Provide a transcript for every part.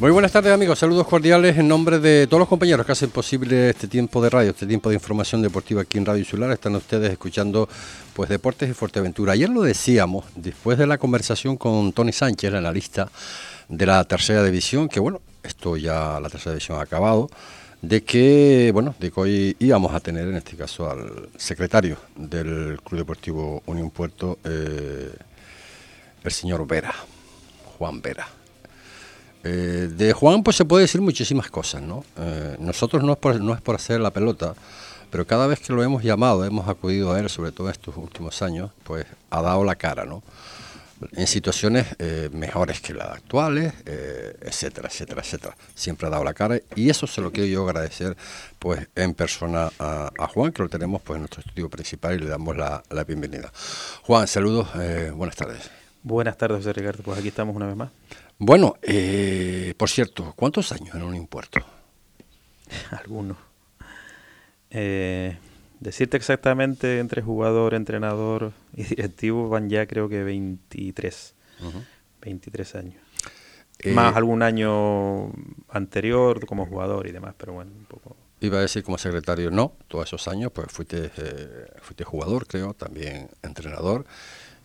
Muy buenas tardes amigos, saludos cordiales en nombre de todos los compañeros que hacen posible este tiempo de radio, este tiempo de información deportiva aquí en Radio Insular. Están ustedes escuchando pues Deportes y Fuerteventura. Ayer lo decíamos, después de la conversación con Tony Sánchez, el analista de la tercera división, que bueno, esto ya la tercera división ha acabado, de que bueno, de que hoy íbamos a tener en este caso al secretario del Club Deportivo Unión Puerto, eh, el señor Vera, Juan Vera. Eh, de Juan pues se puede decir muchísimas cosas, ¿no? Eh, nosotros no es, por, no es por hacer la pelota, pero cada vez que lo hemos llamado, hemos acudido a él, sobre todo estos últimos años, pues ha dado la cara, ¿no? En situaciones eh, mejores que las actuales, etcétera, etcétera, etcétera. Siempre ha dado la cara y eso se lo quiero yo agradecer pues en persona a, Juan, que lo tenemos pues en nuestro estudio principal y le damos la, la bienvenida. Juan, saludos, buenas tardes. Buenas tardes, José Ricardo. Pues aquí estamos una vez más. Bueno, eh, por cierto, ¿cuántos años en un impuesto? Algunos. Eh, decirte exactamente entre jugador, entrenador y directivo van ya creo que 23. 23 años. Eh, Más algún año anterior como jugador y demás, pero bueno, un poco. Iba a decir como secretario, no, todos esos años, pues fuiste, fuiste jugador, creo, también entrenador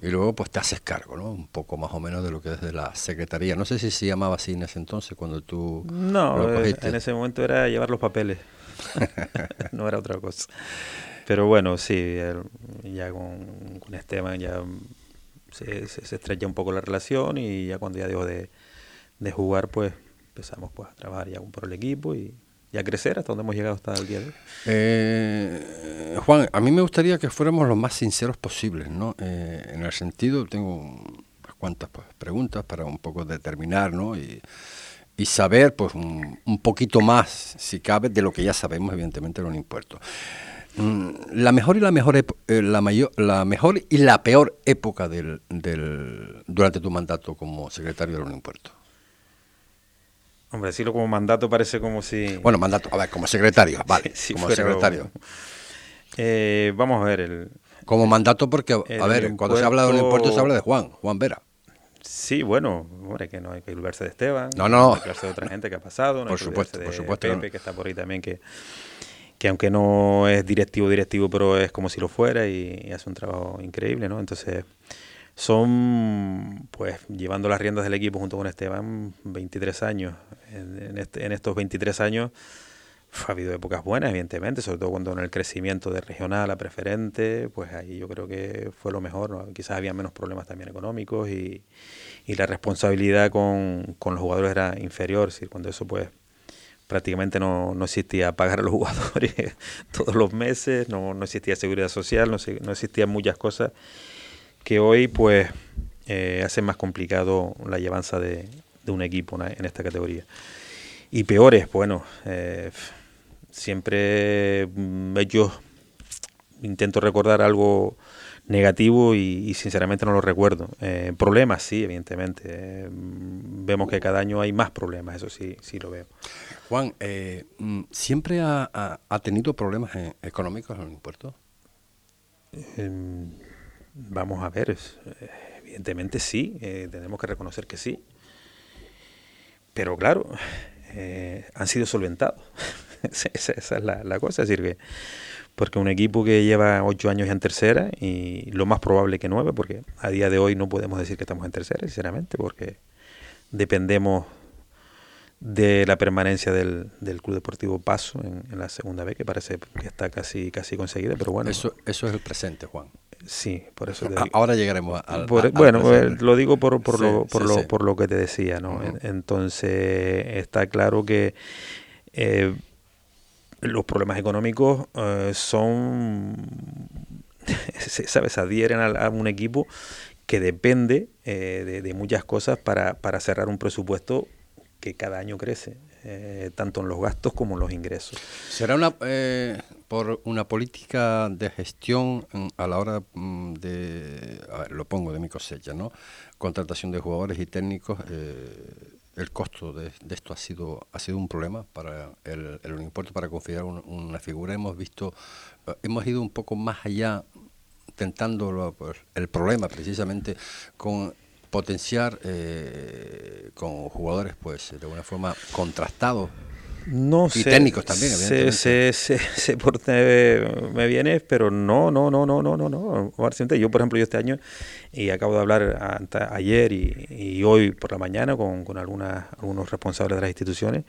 y luego pues te haces cargo, ¿no? Un poco más o menos de lo que es de la secretaría. No sé si se llamaba así en ese entonces cuando tú... No, eh, en ese momento era llevar los papeles, no era otra cosa. Pero bueno, sí, ya con, Esteban ya se, se, estrecha un poco la relación y ya cuando ya dejó de, de jugar pues empezamos pues a trabajar ya por el equipo y y a crecer hasta donde hemos llegado hasta el día de hoy. Eh, Juan, a mí me gustaría que fuéramos lo más sinceros posibles, ¿no? Eh, en el sentido, tengo unas cuantas pues, preguntas para un poco determinar, ¿no? Y, saber, pues, un, poquito más, si cabe, de lo que ya sabemos, evidentemente, de los impuestos. Mm, la mejor y la mejor eh, la mayor la mejor y la peor época del, del durante tu mandato como secretario de los impuestos Hombre, decirlo como mandato parece como si... Bueno, mandato, a ver, como secretario, vale, como secretario. Eh, vamos a ver el... Como mandato porque, a ver, cuando se habla de un impuesto se habla de Juan, Juan Vera. Sí, bueno, hombre, que no hay que olvidarse de Esteban, no, no, hay que olvidarse de otra gente que ha pasado, no por supuesto, de por supuesto, Pepe, que está por ahí también, que, que aunque no es directivo, directivo, pero es como si lo fuera y hace un trabajo increíble, ¿no? Entonces, son, pues, llevando las riendas del equipo junto con Esteban, 23 años. En, este, en estos 23 años ha habido épocas buenas, evidentemente, sobre todo cuando en el crecimiento de regional a preferente, pues ahí yo creo que fue lo mejor. Quizás había menos problemas también económicos y, y la responsabilidad con, con, los jugadores era inferior, es decir, cuando eso pues prácticamente no, no existía pagar a los jugadores todos los meses, no, no existía seguridad social, no, no existían muchas cosas que hoy pues eh, hace más complicado la llevanza de, un equipo en esta categoría. Y peores, bueno, eh, siempre mm, yo intento recordar algo negativo y, sinceramente no lo recuerdo. Eh, problemas, sí, evidentemente. Eh, vemos que cada año hay más problemas, eso sí, sí lo veo. Juan, mm, ¿siempre ha, tenido problemas económicos en el puerto? Em, Vamos a ver, evidentemente sí, eh, tenemos que reconocer que sí. Pero claro, eh, han sido solventados. esa, es la, cosa, es decir, porque un equipo que lleva ocho años en tercera y lo más probable que nueve, porque a día de hoy no podemos decir que estamos en tercera, sinceramente, porque dependemos de la permanencia del, del Club Deportivo Paso en, en, la segunda vez, que parece que está casi casi conseguida, pero bueno. Eso, eso es el presente, Juan. Sí, por eso Ahora llegaremos al. bueno, eh, lo digo por, por, lo, por, lo, por lo que te decía, ¿no? Entonces, está claro que eh, los problemas económicos eh, son. ¿Sabes? Adhieren a, un equipo que depende de, de, muchas cosas para, para cerrar un presupuesto que cada año crece. Eh, tanto en los gastos como en los ingresos. ¿Será una, eh, por una política de gestión a la hora mm, de, a ver, lo pongo de mi cosecha, ¿no? Contratación de jugadores y técnicos, eh, el costo de, esto ha sido ha sido un problema para el, el impuesto para confiar una figura. Hemos visto, hemos ido un poco más allá, tentando el problema precisamente con potenciar con jugadores, pues, de alguna forma contrastados. No y técnicos también, se, se, se, se me viene, pero no, no, no, no, no, no, no. Yo, por ejemplo, yo este año, y acabo de hablar ayer y, y hoy por la mañana con, con algunas, algunos responsables de las instituciones,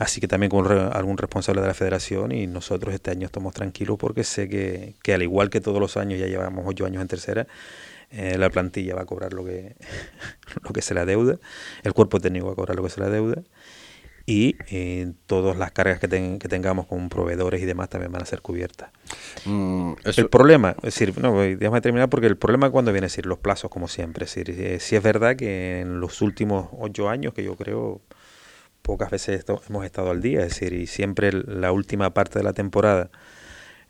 así que también con algún responsable de la federación, y nosotros este año estamos tranquilos porque sé que, que al igual que todos los años, ya llevamos ocho años en tercera, eh, la plantilla va a cobrar lo que, lo que se la deuda, el cuerpo técnico va a cobrar lo que se la deuda y eh, todas las cargas que, que, tengamos con proveedores y demás también van a ser cubiertas. Mm, el problema, es decir, no, déjame terminar porque el problema cuando viene a decir los plazos como siempre, es decir, eh, si es verdad que en los últimos ocho años que yo creo pocas veces hemos estado al día, es decir, y siempre la última parte de la temporada,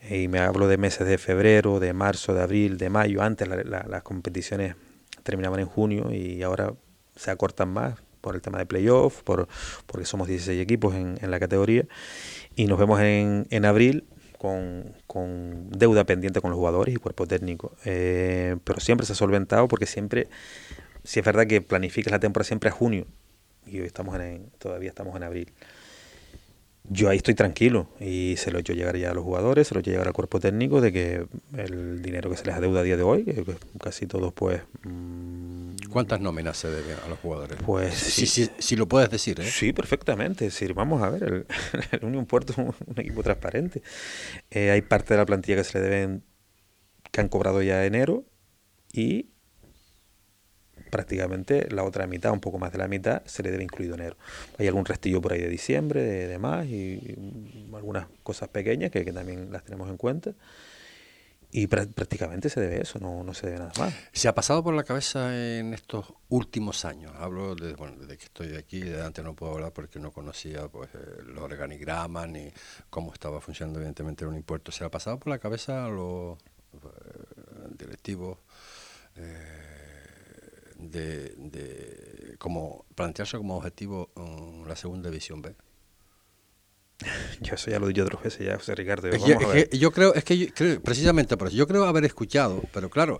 y me hablo de meses de febrero, de marzo, de abril, de mayo, antes las competiciones terminaban en junio y ahora se acortan más, por el tema de playoff, por, porque somos 16 equipos en, en la categoría, y nos vemos en, en abril con, con, deuda pendiente con los jugadores y cuerpo técnico. Eh, pero siempre se ha solventado porque siempre, si es verdad que planificas la temporada siempre a junio, y hoy estamos en, todavía estamos en abril yo ahí estoy tranquilo y se lo he hecho llegar ya a los jugadores, se lo he hecho llegar al cuerpo técnico de que el dinero que se les adeuda a día de hoy, que casi todos pues... Mm, ¿Cuántas nóminas se deben a los jugadores? Pues si, si, lo puedes decir, ¿eh? Sí, perfectamente. Es decir, vamos a ver, el, el Unión Puerto es un, equipo transparente. Eh, hay parte de la plantilla que se le deben, que han cobrado ya enero y prácticamente la otra mitad, un poco más de la mitad, se le debe incluido enero. Hay algún restillo por ahí de diciembre, de, demás, y, algunas cosas pequeñas que, también las tenemos en cuenta. Y prácticamente se debe eso, no, no se debe nada más. ¿Se ha pasado por la cabeza en estos últimos años? Hablo de, bueno, desde que estoy aquí, de antes no puedo hablar porque no conocía pues, eh, los organigramas ni cómo estaba funcionando evidentemente un impuesto. ¿Se ha pasado por la cabeza a los eh, directivos? Eh, de, de como plantearse como objetivo um, la segunda división B? Yo eso ya lo he dicho otras veces ya, José Ricardo. yo creo, es que precisamente por eso, yo creo haber escuchado, pero claro,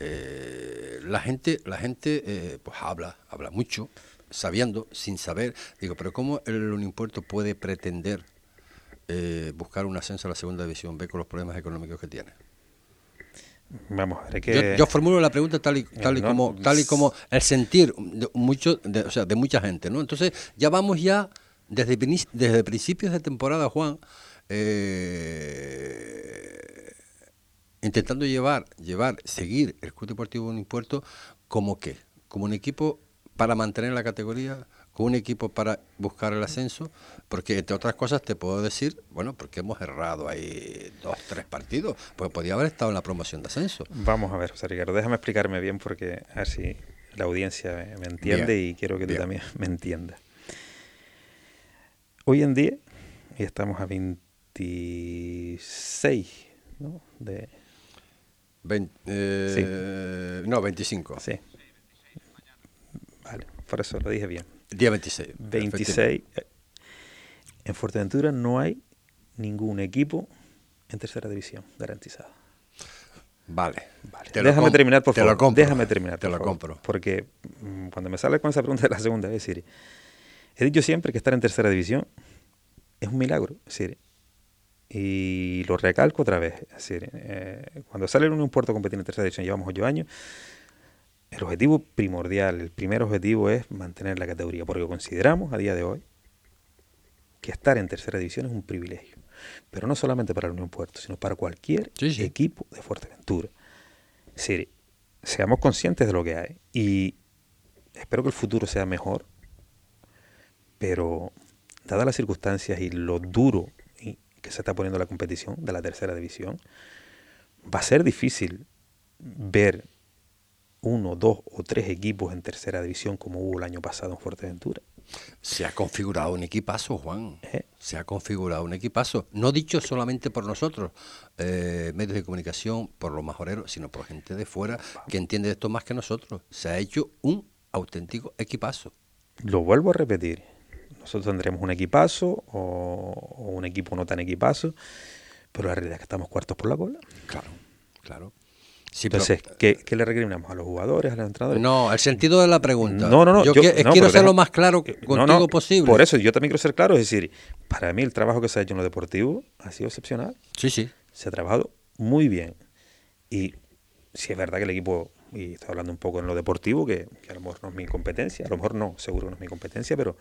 eh, la gente, la gente eh, pues habla, habla mucho, sabiendo, sin saber. Digo, pero ¿cómo el Unimpuerto puede pretender eh, buscar un ascenso a la segunda división B con los problemas económicos que tiene? Vamos yo, formulo la pregunta tal y, tal y como tal y como el sentir de, mucho, de, o sea, de mucha gente, ¿no? Entonces ya vamos ya desde, desde principios de temporada, Juan, eh, intentando llevar, llevar, seguir el Club Deportivo Puerto como qué, como un equipo para mantener la categoría, con un equipo para buscar el ascenso, porque entre otras cosas te puedo decir, bueno, porque hemos errado ahí dos, tres partidos, pues podía haber estado en la promoción de ascenso. Vamos a ver, José Ricardo, déjame explicarme bien porque así la audiencia me entiende y quiero que tú también me entiendas. Hoy en día, y estamos a 26, ¿no? De... Eh, no, 25. Sí. Vale, por eso lo dije bien. Día 26. 26. En Fuerteventura no hay ningún equipo en tercera división garantizado. Vale. vale. Déjame terminar, por favor. Déjame terminar. Te lo compro. Porque mm, cuando me sale con esa pregunta de la segunda, es decir, he dicho siempre que estar en tercera división es un milagro. Decir, y lo recalco otra vez. Decir, eh, cuando sale un puerto competiendo en tercera división, llevamos ocho años, el objetivo primordial, el primer objetivo es mantener la categoría, porque consideramos a día de hoy que estar en tercera división es un privilegio, pero no solamente para la Unión Puerto, sino para cualquier equipo de Fuerteventura. Es decir, seamos conscientes de lo que hay y espero que el futuro sea mejor, pero dadas las circunstancias y lo duro que se está poniendo la competición de la tercera división, va a ser difícil ver uno, dos o tres equipos en tercera división como hubo el año pasado en Fuerteventura. Se ha configurado un equipazo, Juan. ¿Eh? Se ha configurado un equipazo. No dicho solamente por nosotros, eh, medios de comunicación, por los majoreros, sino por gente de fuera que entiende esto más que nosotros. Se ha hecho un auténtico equipazo. Lo vuelvo a repetir. Nosotros tendremos un equipazo o, o un equipo no tan equipazo, pero la realidad es que estamos cuartos por la cola. Claro, claro. Entonces, ¿qué, le recriminamos? ¿A los jugadores, a los entrenadores? No, el sentido de la pregunta. No, no, no. Yo, quiero ser lo más claro contigo posible. Por eso, yo también quiero ser claro. Es decir, para mí el trabajo que se ha hecho en lo deportivo ha sido excepcional. Sí, sí. Se ha trabajado muy bien. Y si es verdad que el equipo, y estoy hablando un poco en lo deportivo, que, a lo mejor no es mi competencia, a lo mejor no, seguro que no es mi competencia, pero,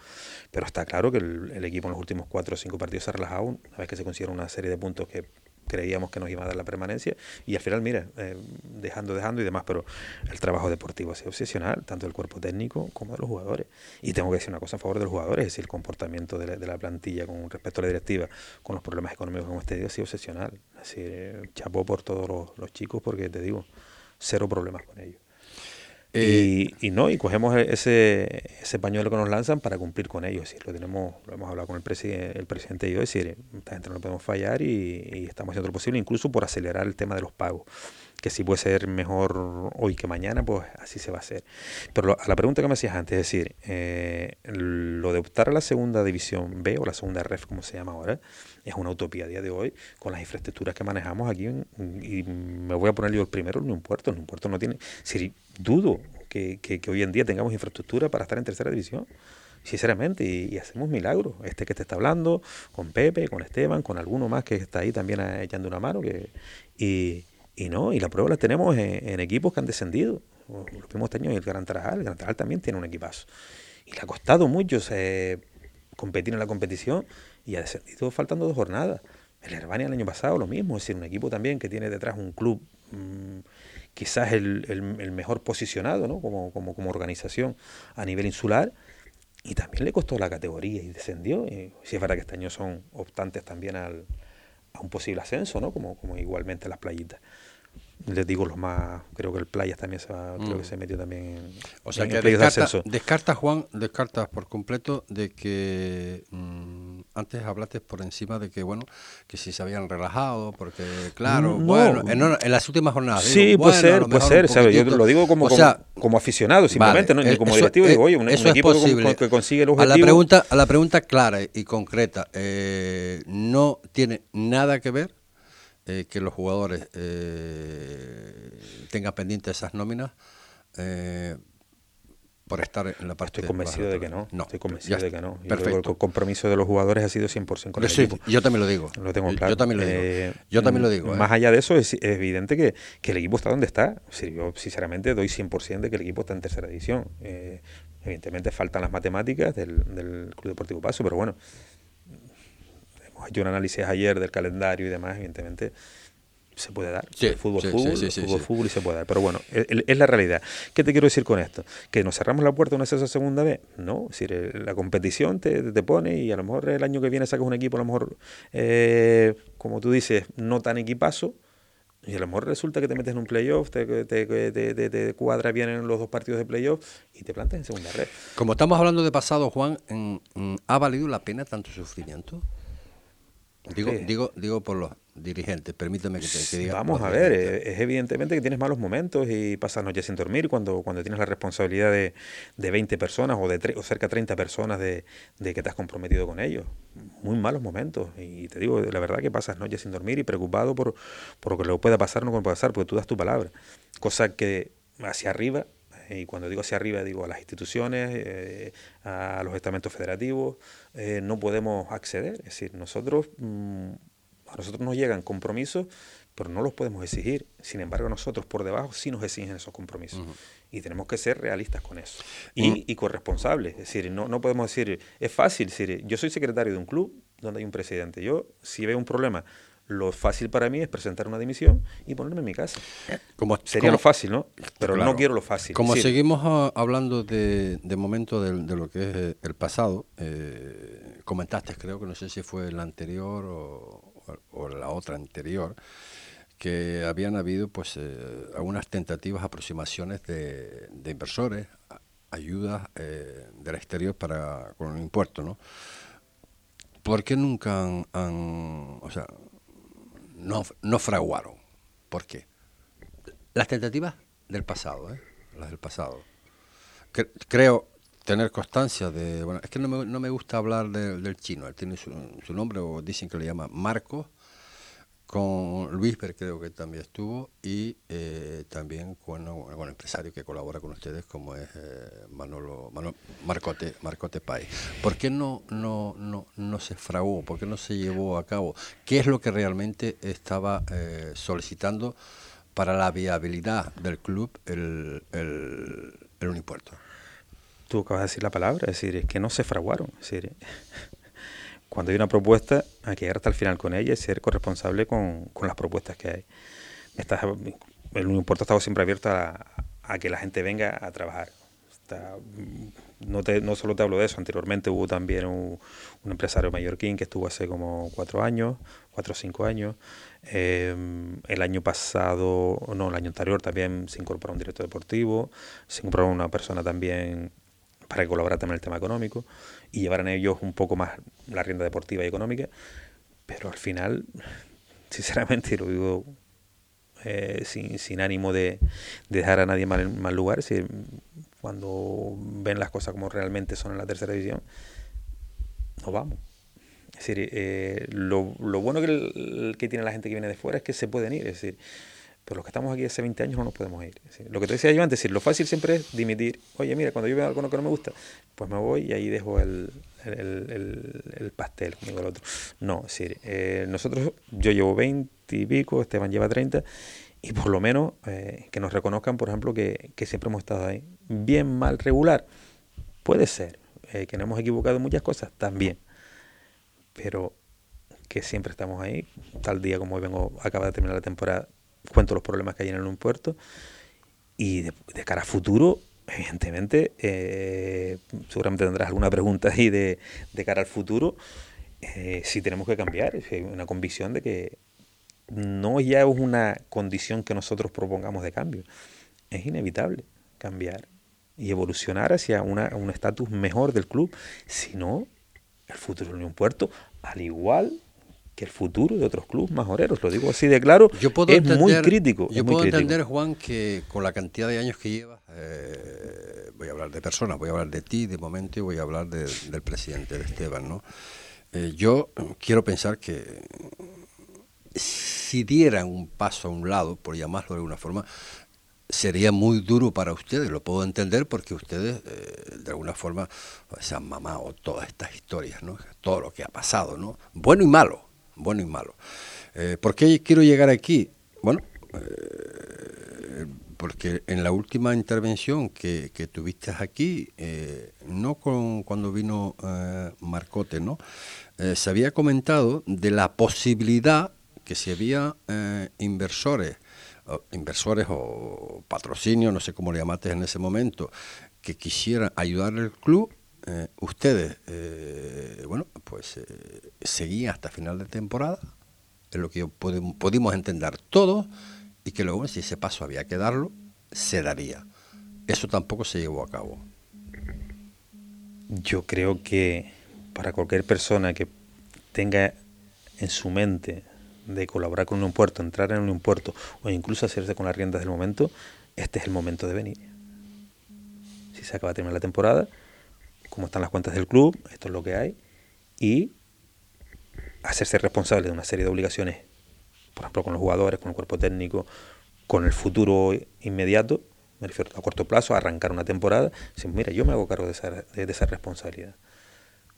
pero está claro que el, el equipo en los últimos cuatro o cinco partidos se ha relajado, una vez que se considera una serie de puntos que creíamos que nos iba a dar la permanencia y al final, mira, eh, dejando, dejando y demás, pero el trabajo deportivo ha sido obsesional, tanto del cuerpo técnico como de los jugadores. Y tengo que decir una cosa a favor de los jugadores, es decir, el comportamiento de la, plantilla con respecto a la directiva, con los problemas económicos como este día ha sido obsesional. Así, eh, chapó por todos los chicos porque te digo, cero problemas con ellos. Eh, y, no, y cogemos e-, ese, ese pañuelo que nos lanzan para cumplir con ellos. lo tenemos, lo hemos hablado con el, presidente el presidente y yo, es decir, esta gente no podemos fallar y, estamos haciendo lo posible, incluso por acelerar el tema de los pagos. Que si puede ser mejor hoy que mañana, pues así se va a hacer. Pero a la pregunta que me hacías antes, es decir, eh, lo de optar a la segunda división B o la segunda ref, como se llama ahora, es una utopía a día de hoy con las infraestructuras que manejamos aquí. y me voy a poner yo el primero un puerto. Un puerto no tiene. Si dudo que, que, hoy en día tengamos infraestructura para estar en tercera división sinceramente, y, hacemos milagros. Este que te está hablando, con Pepe, con Esteban, con alguno más que está ahí también echando una mano, que, y, y no, y la prueba la tenemos en, equipos que han descendido. Los mismos años el Gran Tarajal, el Gran Tarajal también tiene un equipazo. Y le ha costado mucho competir en la competición y ha descendido faltando dos jornadas. El Herbania el año pasado lo mismo, es decir, un equipo también que tiene detrás un club mm, quizás el, el, mejor posicionado ¿no? como, como, como, organización a nivel insular y también le costó la categoría y descendió. Y si es verdad que este año son optantes también al, a un posible ascenso, ¿no? como, como igualmente las playitas les digo los más creo que el Playas también se va, creo que mm. se metió también o sea que descarta, descarta, Juan descartas por completo de que mm, antes hablaste por encima de que bueno que si se habían relajado porque claro bueno en, las últimas jornadas sí puede ser puede ser ¿sabes? yo lo digo como, como, aficionado simplemente no ni como directivo digo oye un, equipo que consigue el objetivo a la pregunta a la pregunta clara y concreta eh, no tiene nada que ver eh, que los jugadores eh, tengan pendientes esas nóminas eh, por estar en la parte Estoy convencido de, que no. no. Estoy convencido de que no. Perfecto. el compromiso de los jugadores ha sido 100% con el sí, Yo también lo digo. Lo tengo claro. Yo también lo digo. yo también lo digo. Más allá de eso, es, evidente que, que, el equipo está donde está. yo, sinceramente, doy 100% de que el equipo está en tercera división. evidentemente, faltan las matemáticas del, del Club Deportivo Paso, pero bueno, hecho un análisis ayer del calendario y demás, evidentemente se puede dar. fútbol, fútbol, fútbol, fútbol y se puede dar. Pero bueno, es, la realidad. ¿Qué te quiero decir con esto? ¿Que nos cerramos la puerta una esa segunda vez? No, es decir, la competición te, te, pone y a lo mejor el año que viene sacas un equipo, a lo mejor, eh, como tú dices, no tan equipazo. Y a lo mejor resulta que te metes en un playoff, te, te, te, te cuadra bien en los dos partidos de playoff y te plantas en segunda red. Como estamos hablando de pasado, Juan, ¿ha valido la pena tanto sufrimiento? Digo, digo, digo por los dirigentes, permíteme que te diga. Vamos a ver, eh, es, evidentemente que tienes malos momentos y pasas noches sin dormir cuando, cuando tienes la responsabilidad de, de 20 personas o de o cerca de 30 personas de, de, que te has comprometido con ellos. Muy malos momentos. Y te digo, la verdad que pasas noches sin dormir y preocupado por, por lo que le pueda pasar o no puede pasar, porque tú das tu palabra. Cosa que hacia arriba y cuando digo hacia arriba digo a las instituciones, eh, a los estamentos federativos, eh, no podemos acceder. Es decir, nosotros, mm, a nosotros nos llegan compromisos, pero no los podemos exigir. Sin embargo, nosotros por debajo sí nos exigen esos compromisos. Y tenemos que ser realistas con eso. Y, mm. y corresponsables. Es decir, no, no podemos decir, es fácil, decir, yo soy secretario de un club donde hay un presidente. Yo, si veo un problema, lo fácil para mí es presentar una dimisión y ponerme en mi casa. Como, Sería lo fácil, ¿no? Pero no quiero lo fácil. Como seguimos ah, hablando de, de momento de, lo que es eh, el pasado, eh, comentaste, creo que no sé si fue el anterior o, la otra anterior, que habían habido pues eh, algunas tentativas, aproximaciones de, de inversores, ayudas del exterior para con el impuesto, ¿no? ¿Por qué nunca han, han o sea, no, no fraguaron. ¿Por qué? Las tentativas del pasado, ¿eh? las del pasado. creo tener constancia de... Bueno, es que no me, no me gusta hablar del chino, él tiene su, nombre o dicen que le llama Marco, con Luis Ver creo que también estuvo y eh, también con, un empresario que colabora con ustedes como es eh, Manolo, Marcote Marcote Pay. ¿Por qué no, no, no, no se fraguó? ¿Por qué no se llevó a cabo? ¿Qué es lo que realmente estaba eh, solicitando para la viabilidad del club el, el, el Unipuerto? Tú acabas de decir la palabra, es decir, es que no se fraguaron. Es decir, cuando hay una propuesta, hay que llegar hasta el final con ella y ser corresponsable con, las propuestas que hay. el Unión Puerto ha estado siempre abierto a, que la gente venga a trabajar. no, te, no solo te hablo de eso, anteriormente hubo también un, empresario mallorquín que estuvo hace como cuatro años, cuatro o cinco años. Em, el año pasado, no, el año anterior también se incorporó un director deportivo, se incorporó una persona también para colaborar también en el tema económico y llevaran ellos un poco más la rienda deportiva y económica, pero al final, sinceramente, lo digo eh, sin, sin, ánimo de, dejar a nadie mal en mal lugar, si, cuando ven las cosas como realmente son en la tercera división, no vamos. Es decir, eh, lo, lo, bueno que, que tiene la gente que viene de fuera es que se pueden ir. Es decir, pero los que estamos aquí hace 20 años no nos podemos ir. Lo que te decía yo antes, decir, lo fácil siempre es dimitir. Oye, mira, cuando yo veo algo que no me gusta, pues me voy y ahí dejo el, pastel, como el otro. No, es decir, eh, nosotros, yo llevo 20 y pico, Esteban lleva 30, y por lo menos eh, que nos reconozcan, por ejemplo, que, siempre hemos estado ahí. Bien, mal, regular, puede ser. Eh, que nos hemos equivocado en muchas cosas, también. Pero que siempre estamos ahí. Tal día como hoy vengo, acaba de terminar la temporada, cuento los problemas que hay en el puerto. Y de, cara a futuro, evidentemente, eh, seguramente tendrás alguna pregunta ahí de, de cara al futuro, eh, si tenemos que cambiar, es una convicción de que no ya es una condición que nosotros propongamos de cambio, es inevitable cambiar y evolucionar hacia una, un estatus mejor del club, si no, el futuro de Unión Puerto, al igual que el futuro de otros clubes majoreros, lo digo así de claro, es muy crítico. Yo puedo entender, Juan, que con la cantidad de años que llevas, eh, voy a hablar de personas, voy a hablar de ti de momento y voy a hablar del presidente, de Esteban, ¿no? Eh, yo quiero pensar que si dieran un paso a un lado, por llamarlo de alguna forma, sería muy duro para ustedes, lo puedo entender porque ustedes eh, de alguna forma se han mamado todas estas historias, ¿no? Todo lo que ha pasado, ¿no? Bueno y malo bueno y malo. Eh, ¿Por qué quiero llegar aquí? Bueno, eh, porque en la última intervención que, tuviste aquí, eh, no con, cuando vino Marcote, ¿no? se había comentado de la posibilidad que si había inversores, inversores o patrocinios, no sé cómo le llamaste en ese momento, que quisieran ayudar al club, eh, ustedes, eh, bueno, pues eh, seguían hasta final de temporada, es lo que podemos, pudimos entender todos, y que luego si ese paso había que darlo, se daría. Eso tampoco se llevó a cabo. Yo creo que para cualquier persona que tenga en su mente de colaborar con un puerto, entrar en un puerto o incluso hacerse con las riendas del momento, este es el momento de venir. Si se acaba de terminar la temporada, cómo están las cuentas del club, esto es lo que hay, y hacerse responsable de una serie de obligaciones, por ejemplo, con los jugadores, con el cuerpo técnico, con el futuro inmediato, me refiero a corto plazo, a arrancar una temporada, mira, yo me hago cargo de esa, de, esa responsabilidad.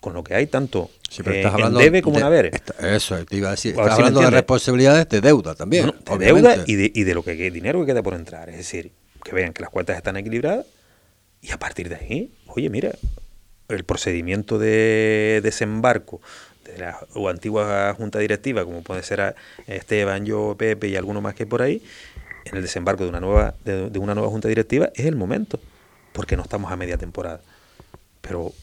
Con lo que hay tanto en debe como en haber. Eso, te iba a decir. Estás hablando de responsabilidades de deuda también. de deuda y de, y de lo que dinero que queda por entrar. Es decir, que vean que las cuentas están equilibradas y a partir de ahí, oye, mira, el procedimiento de desembarco de la o antigua junta directiva, como puede ser Esteban, yo, Pepe y alguno más que por ahí, en el desembarco de una nueva, de, una nueva junta directiva, es el momento, porque no estamos a media temporada. Pero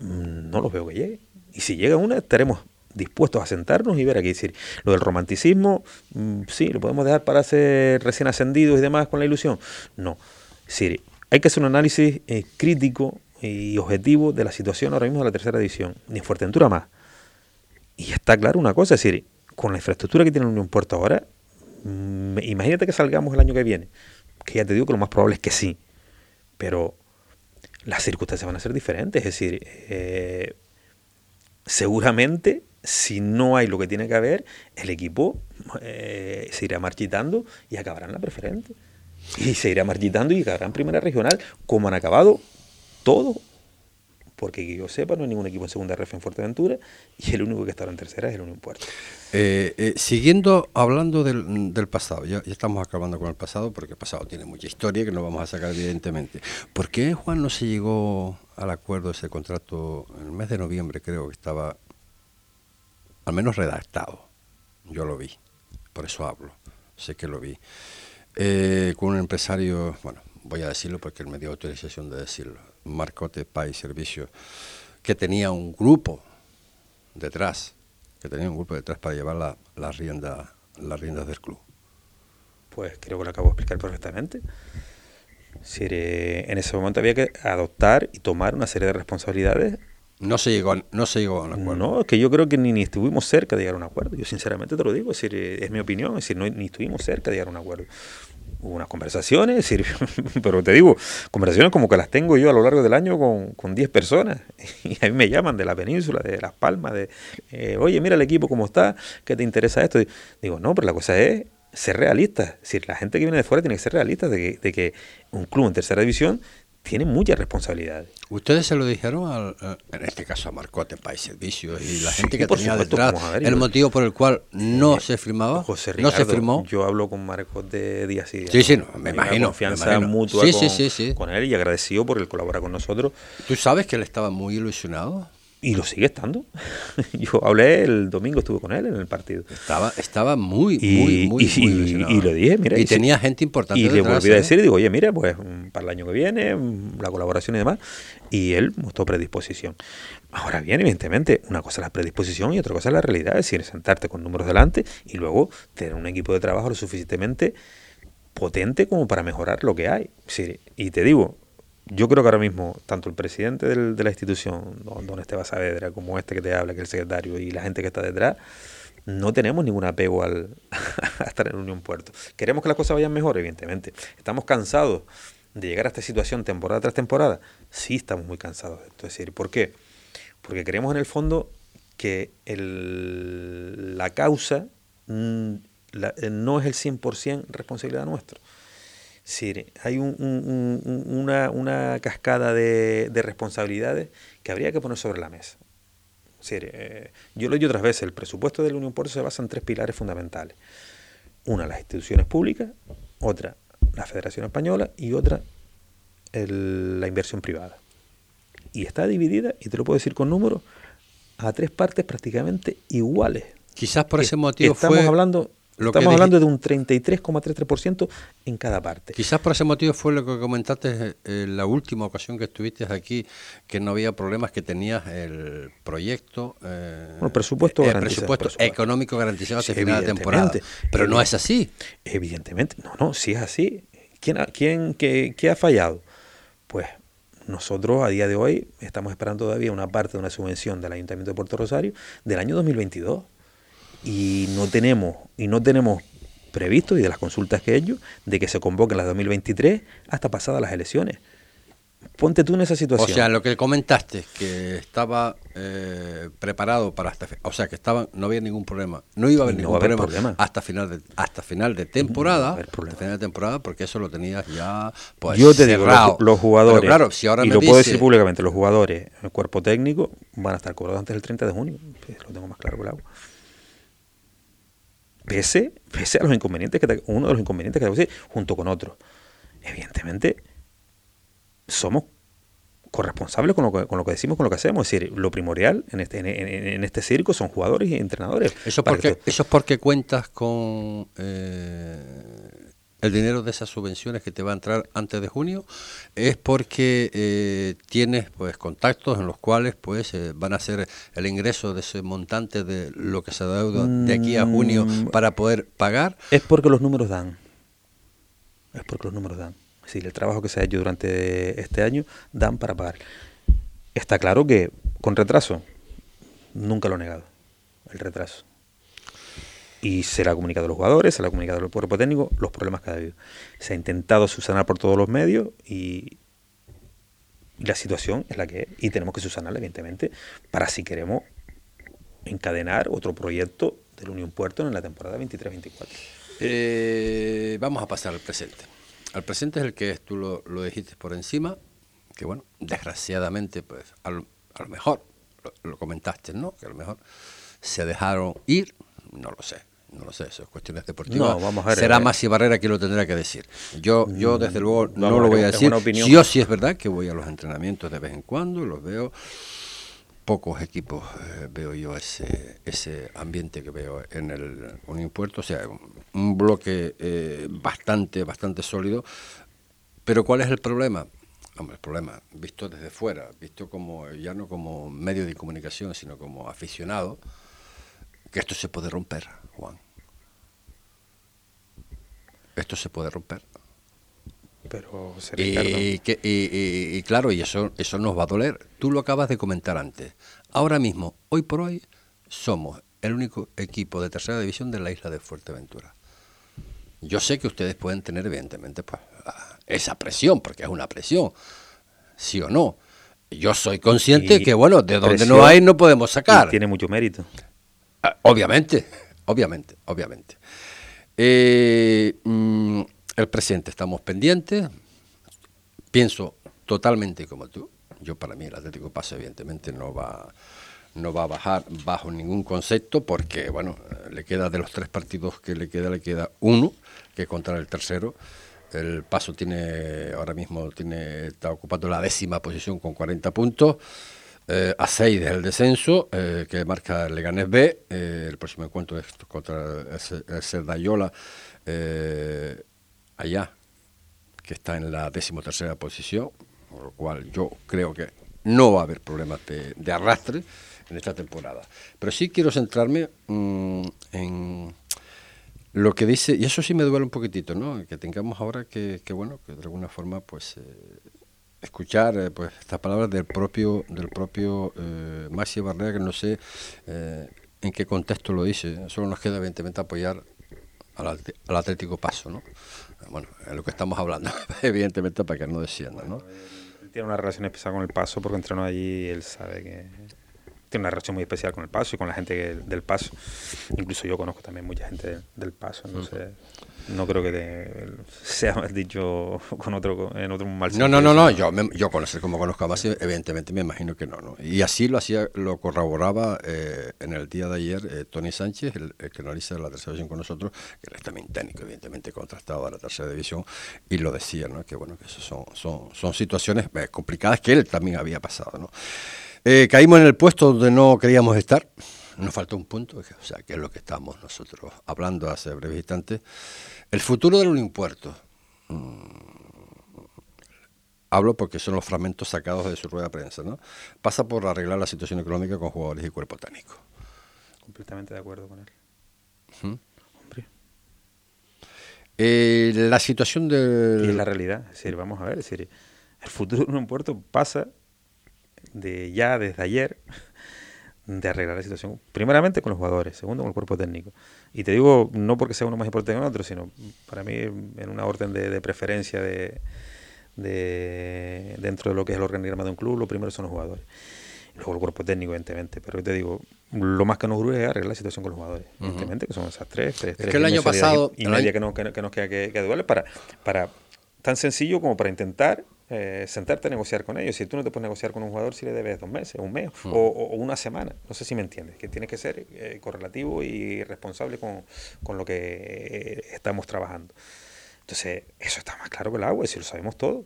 mm, no lo veo que llegue. Y si llega una, estaremos dispuestos a sentarnos y ver aquí. decir, lo del romanticismo, mm, sí, lo podemos dejar para ser recién ascendidos y demás con la ilusión. No. Es hay que hacer un análisis eh, crítico y objetivo de la situación ahora mismo de la tercera edición, ni Fuerteventura más. Y está claro una cosa, es decir, con la infraestructura que tiene Unión Puerto ahora, imagínate que salgamos el año que viene, que ya te digo que lo más probable es que sí, pero las circunstancias van a ser diferentes, es decir, eh, seguramente si no hay lo que tiene que haber, el equipo eh, se irá marchitando y acabará en la preferente. Y se irá marchitando y acabará en primera regional, como han acabado todos porque que yo sepa, no hay ningún equipo en segunda ref en Fuerteventura y el único que está en tercera es el Unión Puerto. Eh, eh, siguiendo hablando del, pasado, ya, estamos acabando con el pasado porque el pasado tiene mucha historia que no vamos a sacar evidentemente. ¿Por qué Juan no se llegó al acuerdo de ese contrato en el mes de noviembre creo que estaba al menos redactado? Yo lo vi, por eso hablo, sé que lo vi. Eh, con un empresario, bueno, voy a decirlo porque él me dio autorización de decirlo, Marcote Pay Servicios, que tenía un grupo detrás, que tenía un grupo detrás para llevar la, la rienda, las riendas del club. Pues creo que lo acabo de explicar perfectamente. en ese momento había que adoptar y tomar una serie de responsabilidades. No se llegó, no se llegó a un acuerdo. No, es que yo creo que ni, ni, estuvimos cerca de llegar a un acuerdo. Yo sinceramente te lo digo, es, decir, es mi opinión, es decir, no, ni estuvimos cerca de llegar a un acuerdo unas conversaciones, pero te digo, conversaciones como que las tengo yo a lo largo del año con, con 10 personas. Y a mí me llaman de la península, de Las Palmas, de, eh, oye, mira el equipo cómo está, ¿qué te interesa esto? digo, no, pero la cosa es ser realista. Es decir, la gente que viene de fuera tiene que ser realista de que, de que un club en tercera división tiene muchas responsabilidades. ¿Ustedes se lo dijeron, al, en este caso a Marcote, País Servicios y la gente que tenía detrás, el motivo por el cual no se firmaba? José no se firmó. Yo hablo con Marcote días y días. Sí, sí, me imagino. confianza mutua con, él y agradecido por el colaborar con nosotros. ¿Tú sabes que él estaba muy ilusionado? Y lo sigue estando. Yo hablé el domingo, estuve con él en el partido. Estaba, estaba muy, muy, muy, y, y, lo dije, mira. Y, tenía gente importante. Y le volví a ¿eh? decir, y digo, oye, mira, pues mm, para el año que viene, mm, la colaboración y demás. Y él mostró predisposición. Ahora bien, evidentemente, una cosa es la predisposición y otra cosa es la realidad. Es decir, sentarte con números delante y luego tener un equipo de trabajo lo suficientemente potente como para mejorar lo que hay. Sí, y te digo, yo creo que ahora mismo, tanto el presidente de la institución, don, Esteban Saavedra, como este que te habla, que es el secretario, y la gente que está detrás, no tenemos ningún apego al, a estar en Unión Puerto. Queremos que las cosas vayan mejor, evidentemente. Estamos cansados de llegar a esta situación temporada tras temporada. Sí, estamos muy cansados de esto. Es decir, ¿por qué? Porque creemos en el fondo que el, la causa mm, no es el 100% responsabilidad nuestra. Sí, hay una, cascada de, responsabilidades que habría que poner sobre la mesa. Eh, yo lo he dicho otras veces, el presupuesto de la Unión Puerto se basa en tres pilares fundamentales. Una, las instituciones públicas, otra, la Federación Española y otra, la inversión privada. Y está dividida, y te lo puedo decir con números, a tres partes prácticamente iguales. Quizás por ese motivo Estamos hablando Estamos hablando de un 33,33% en cada parte. Quizás por ese motivo fue lo que comentaste en eh, la última ocasión que estuviste aquí, que no había problemas, que tenías el proyecto, eh, presupuesto, el presupuesto económico garantizado hasta final de temporada. Pero no es así. Evidentemente, no, no, si es así. ¿Quién, quién qué, qué ha fallado? Pues nosotros a día de hoy estamos esperando todavía una parte de una subvención del Ayuntamiento de Puerto Rosario del año 2022 y no tenemos y no tenemos previsto y de las consultas que he hecho de que se convoquen las 2023 hasta pasadas las elecciones. Ponte tú en esa situación. O sea, lo que comentaste, que estaba eh, preparado para hasta, o sea, que estaba, no había ningún problema, no iba a haber ningún problema, hasta final de hasta final de temporada, hasta final de temporada, porque eso lo tenías ya pues, Yo te digo, los, jugadores, claro, si ahora y lo puedo decir públicamente, los jugadores, el cuerpo técnico van a estar cobrados antes del 30 de junio, lo tengo más claro que el agua pese, pese a los inconvenientes que uno de los inconvenientes que decir, junto con otros. Evidentemente, somos corresponsables con lo, que, con lo que decimos, con lo que hacemos. Es decir, lo primordial en este, en, este circo son jugadores y entrenadores. Eso, porque, eso es porque cuentas con eh, el dinero de esas subvenciones que te va a entrar antes de junio es porque eh, tienes pues contactos en los cuales pues eh, van a hacer el ingreso de ese montante de lo que se deuda de aquí a junio mm. para poder pagar. Es porque los números dan. Es porque los números dan. Es decir el trabajo que se ha hecho durante este año dan para pagar. Está claro que con retraso nunca lo he negado el retraso y se le ha comunicado a los jugadores, se le ha comunicado al cuerpo técnico los problemas que ha habido. Se ha intentado subsanar por todos los medios y, la situación es la que es y tenemos que subsanarla, evidentemente, para si queremos encadenar otro proyecto del Unión Puerto en la temporada 23-24. Eh, vamos a pasar al presente. Al presente es el que tú lo, lo dijiste por encima, que bueno, desgraciadamente, pues a lo, mejor, lo, comentaste, ¿no? Que a lo mejor se dejaron ir, no lo sé, no lo sé, eso es cuestiones deportivas. No, vamos a ver, Será más y Barrera quien lo tendrá que decir. Yo, yo mm, desde luego, no lo voy a decir. Yo sí es verdad que voy a los entrenamientos de vez en cuando, los veo. Pocos equipos eh, veo yo ese, ese ambiente que veo en el Unión Puerto, o sea, un bloque eh, bastante, bastante sólido. Pero ¿cuál es el problema? Hombre, el problema, visto desde fuera, visto como ya no como medio de comunicación, sino como aficionado, que esto se puede romper, Juan. Esto se puede romper. Pero y, que, y, claro, y eso, eso nos va a doler. Tú lo acabas de comentar antes. Ahora mismo, hoy por hoy, somos el único equipo de tercera división de la isla de Fuerteventura. Yo sé que ustedes pueden tener, evidentemente, pues, esa presión, porque es una presión, sí o no. Yo soy consciente que, bueno, de donde no hay no podemos sacar. Tiene mucho mérito. Ah, obviamente, obviamente, obviamente. Eh, mm, el presidente, estamos pendientes. Pienso totalmente como tú. Yo para mí el Atlético Paso evidentemente no va no va a bajar bajo ningún concepto porque bueno le queda de los tres partidos que le queda le queda uno que contra el tercero el Paso tiene ahora mismo tiene está ocupando la décima posición con 40 puntos. Eh, a 6 del descenso, eh, que marca el Leganés B. Eh, el próximo encuentro es contra el Cerdayola, allá, que está en la decimotercera posición, por lo cual yo creo que no va a haber problemas de, arrastre en esta temporada. Pero sí quiero centrarme mm, en lo que dice, y eso sí me duele un poquitito, ¿no? Que tengamos ahora que, bueno, que de alguna forma, pues, eh, escuchar eh, pues estas palabras del propio del propio eh, Maxi Barrera, que no sé eh, en qué contexto lo dice. Solo nos queda, evidentemente, apoyar al, al Atlético Paso, ¿no? Bueno, es lo que estamos hablando, evidentemente, para que no descienda, ¿no? Él tiene una relación especial con el Paso porque entrenó allí y él sabe que tiene una relación muy especial con el Paso y con la gente del Paso. Incluso yo conozco también mucha gente del Paso, entonces no creo que sea dicho con otro en otro mal sentido. No, no, no, no, yo, yo conocer como conozco a Basi, evidentemente me imagino que no, ¿no? Y así lo hacía, lo corroboraba eh, en el día de ayer eh, Tony Sánchez, el, que analiza la tercera división con nosotros, que él es también técnico, evidentemente contrastado a la tercera división, y lo decía, ¿no? Que bueno, que eso son, son, son situaciones eh, complicadas que él también había pasado, ¿no? caímos en el puesto donde no queríamos estar nos falta un punto, o sea, que es lo que estamos nosotros hablando hace breves instantes. El futuro del Unión Puerto. Mm, hablo porque son los fragmentos sacados de su rueda de prensa, ¿no? Pasa por arreglar la situación económica con jugadores y cuerpo técnico. Completamente de acuerdo con él. Hombre. Eh, la situación de... Y es la realidad. Es decir, vamos a ver, es decir, el futuro del Unión Puerto pasa de ya desde ayer de arreglar la situación, primeramente con los jugadores, segundo con el cuerpo técnico. Y te digo, no porque sea uno más importante que el otro, sino para mí en una orden de, preferencia de, de, dentro de lo que es el organigrama de un club, lo primero son los jugadores. Luego el cuerpo técnico, evidentemente. Pero te digo, lo más que nos urge es arreglar la situación con los jugadores, evidentemente, que son esas tres. tres es que el año pasado... Y, media que, no, que, nos queda que, que para, para tan sencillo como para intentar eh, sentarte a negociar con ellos. Si tú no te puedes negociar con un jugador, si le debes dos meses, un mes hmm. o, una semana, no sé si me entiendes, que tiene que ser eh, correlativo y responsable con, con lo que eh, estamos trabajando. Entonces, eso está más claro que el agua, si lo sabemos todo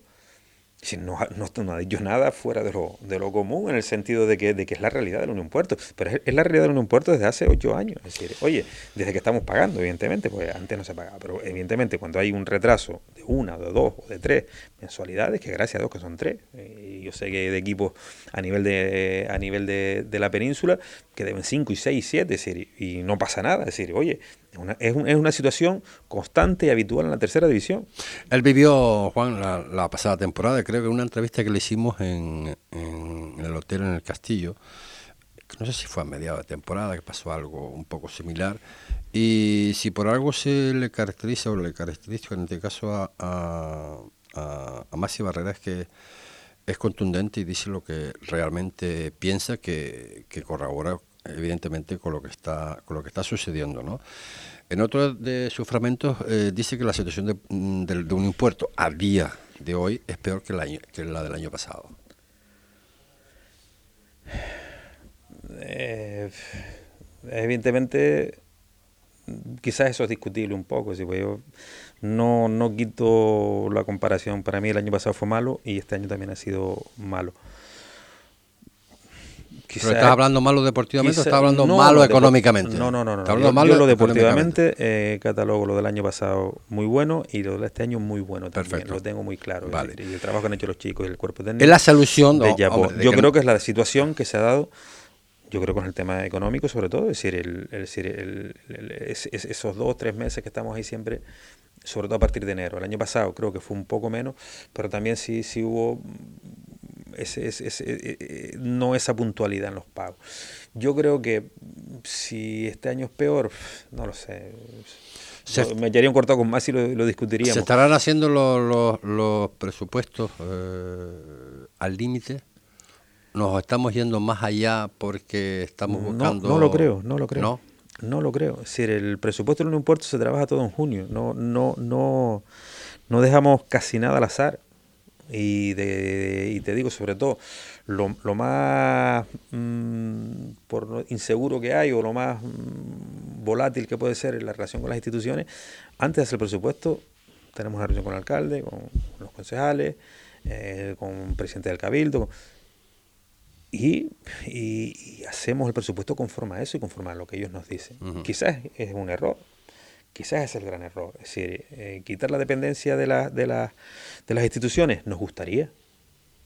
si no, no, ha dicho nada fuera de lo, de lo común en el sentido de que, de que es la realidad de la Unión Puerto. Pero es, la realidad de la Unión Puerto desde hace ocho años. Es decir, oye, desde que estamos pagando, evidentemente, pues antes no se pagaba, pero evidentemente cuando hay un retraso de una, de dos o de tres mensualidades, que gracias a Dios que son tres, eh, y yo sé que hay de equipos a nivel de, a nivel de, de la península que deben cinco y seis y siete, es decir, y no pasa nada. Es decir, oye, es una, es, una, situación constante y habitual en la tercera división. Él vivió, Juan, la, pasada temporada, creo que una entrevista que le hicimos en, el hotel en el Castillo, no sé si fue a mediados de temporada, que pasó algo un poco similar. Y si por algo se le caracteriza, o le caracteriza en este caso a, a, a, a Barrera, es que es contundente y dice lo que realmente piensa, que, que corrobora evidentemente, con lo que está, con lo que está sucediendo, ¿no? En otro de sus fragmentos eh, dice que la situación de, mm, de, un impuesto a día de hoy es peor que, año, que la del año pasado. Eh, evidentemente, quizás eso es discutible un poco. Si yo no, no quito la comparación. Para mí el año pasado fue malo y este año también ha sido malo. ¿Pero estás hablando malo deportivamente o estás hablando malo económicamente? No, no, no. no. Hablando malo yo lo deportivamente eh, catalogo lo del año pasado muy bueno y lo de este año muy bueno también. Perfecto. Lo tengo muy claro. Vale. y el trabajo que han hecho los chicos y el cuerpo técnico. Es la solución. De yo creo que es la situación que se ha dado yo creo con el tema económico sobre todo, es decir, el, el, esos dos o tres meses que estamos ahí siempre, sobre todo a partir de enero. El año pasado creo que fue un poco menos, pero también sí, sí hubo ese, ese, eh, eh, no esa puntualidad en los pagos. Yo creo que si este año es peor, no lo sé. me echaría un cortado con más y lo, discutiríamos. ¿Se estarán haciendo los, los, presupuestos eh, al límite? ¿Nos estamos yendo más allá porque estamos buscando...? No, lo creo, no lo creo. ¿No? No lo creo. Es decir, el presupuesto del un puerto se trabaja todo en junio. No, no, no, no dejamos casi nada al azar. Y, de, y te digo, sobre todo, lo, lo más mm, por inseguro que hay o lo más mm, volátil que puede ser en la relación con las instituciones, antes de hacer el presupuesto, tenemos una reunión con el alcalde, con los concejales, eh, con el presidente del cabildo. Y, y, hacemos el presupuesto conforme a eso y conforme a lo que ellos nos dicen. Quizás es un error, quizás es el gran error. Es decir, eh, quitar la dependencia de, la, de, la, de las instituciones nos gustaría,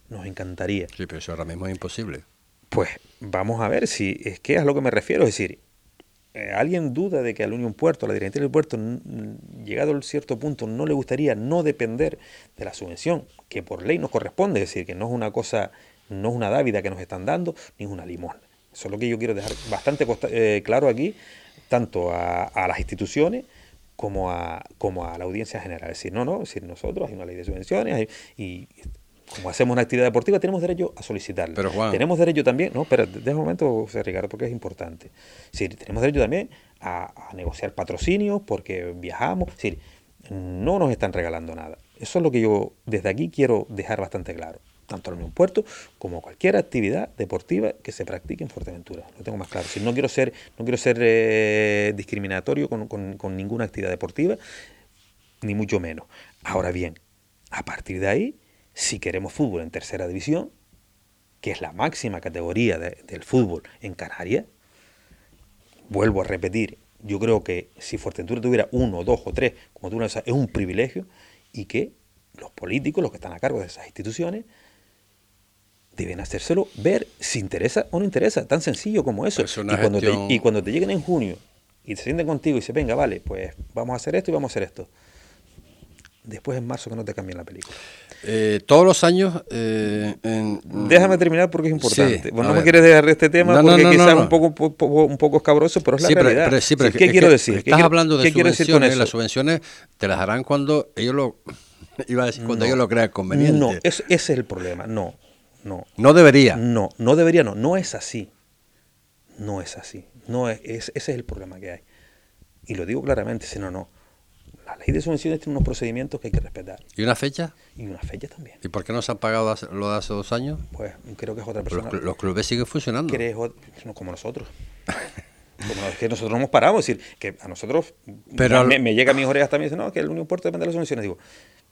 nos encantaría. Sí, pero eso ahora mismo es imposible. Pues vamos a ver si es que es a lo que me refiero. Es decir, eh, ¿alguien duda de que al Unión Puerto, a la dirección del puerto, llegado a cierto punto, no le gustaría no depender de la subvención que por ley nos corresponde? Es decir, que no es una cosa no es una dávida que nos están dando, ni es una limón. Eso es lo que yo quiero dejar bastante eh, claro aquí, tanto a, las instituciones como a, como a la audiencia general. Es decir, no, no, es decir, nosotros hay una ley de subvenciones y, como hacemos una actividad deportiva, tenemos derecho a solicitarla. Pero tenemos derecho también, no, pero de momento, José Ricardo, porque es importante. Es tenemos derecho también a, a negociar patrocinios porque viajamos. Es decir, no nos están regalando nada. Eso es lo que yo desde aquí quiero dejar bastante claro tanto en un puerto como cualquier actividad deportiva que se practique en Fuerteventura. Lo tengo más claro. Si no quiero ser, no quiero ser eh, discriminatorio con, ninguna actividad deportiva, ni mucho menos. Ahora bien, a partir de ahí, si queremos fútbol en tercera división, que es la máxima categoría del fútbol en Canarias, vuelvo a repetir, yo creo que si Fuerteventura tuviera uno, dos o tres, como tú sabes, es un privilegio y que los políticos, los que están a cargo de esas instituciones, deben hacérselo ver si interesa o no interesa, tan sencillo como eso. Y cuando, te, y cuando, te, lleguen en junio y se sienten contigo y se venga, vale, pues vamos a hacer esto y vamos a hacer esto. Después en marzo que no te cambien la película. Eh, todos los años. Eh, Déjame terminar porque es importante. no me quieres dejar este tema porque quizás es un poco, un poco escabroso, pero es la realidad. ¿Qué quiero decir? Estás hablando de subvenciones. Las subvenciones te las harán cuando ellos lo. Iba a decir, cuando ellos lo crean conveniente. No, ese es el problema. No, no. No debería. No, no debería, no. No es así. No es así. No es, ese es el problema que hay. Y lo digo claramente, si no, no. La ley de subvenciones tiene unos procedimientos que hay que respetar. ¿Y una fecha? Y una fecha también. ¿Y por qué no se han pagado lo de hace dos años? Pues creo que es otra persona. Los, clubes siguen funcionando. no, como nosotros. como es que nosotros no hemos parado. Es decir, que a nosotros Pero, me, me llega a mis orejas también y dice, no, que el Unión Puerto depende de las subvenciones. Digo,